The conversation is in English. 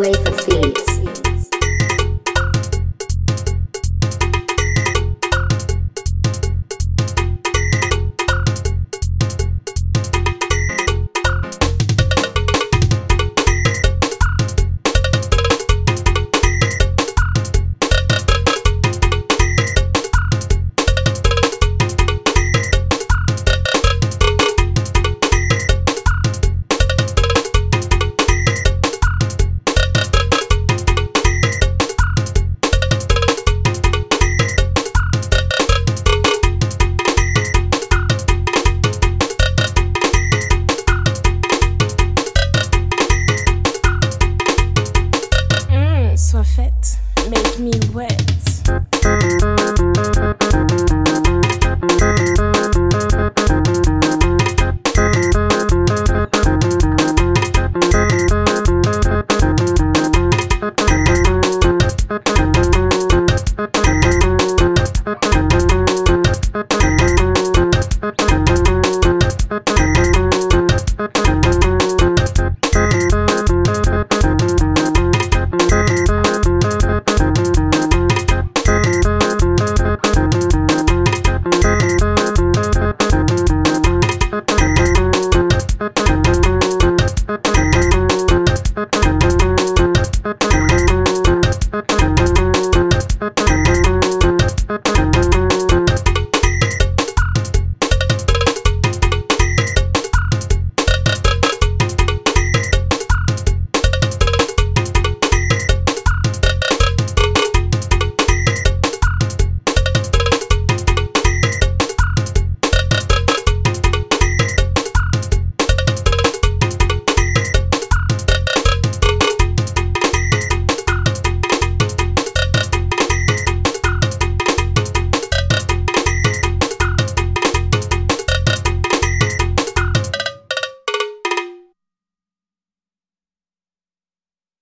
Sway for Seeds.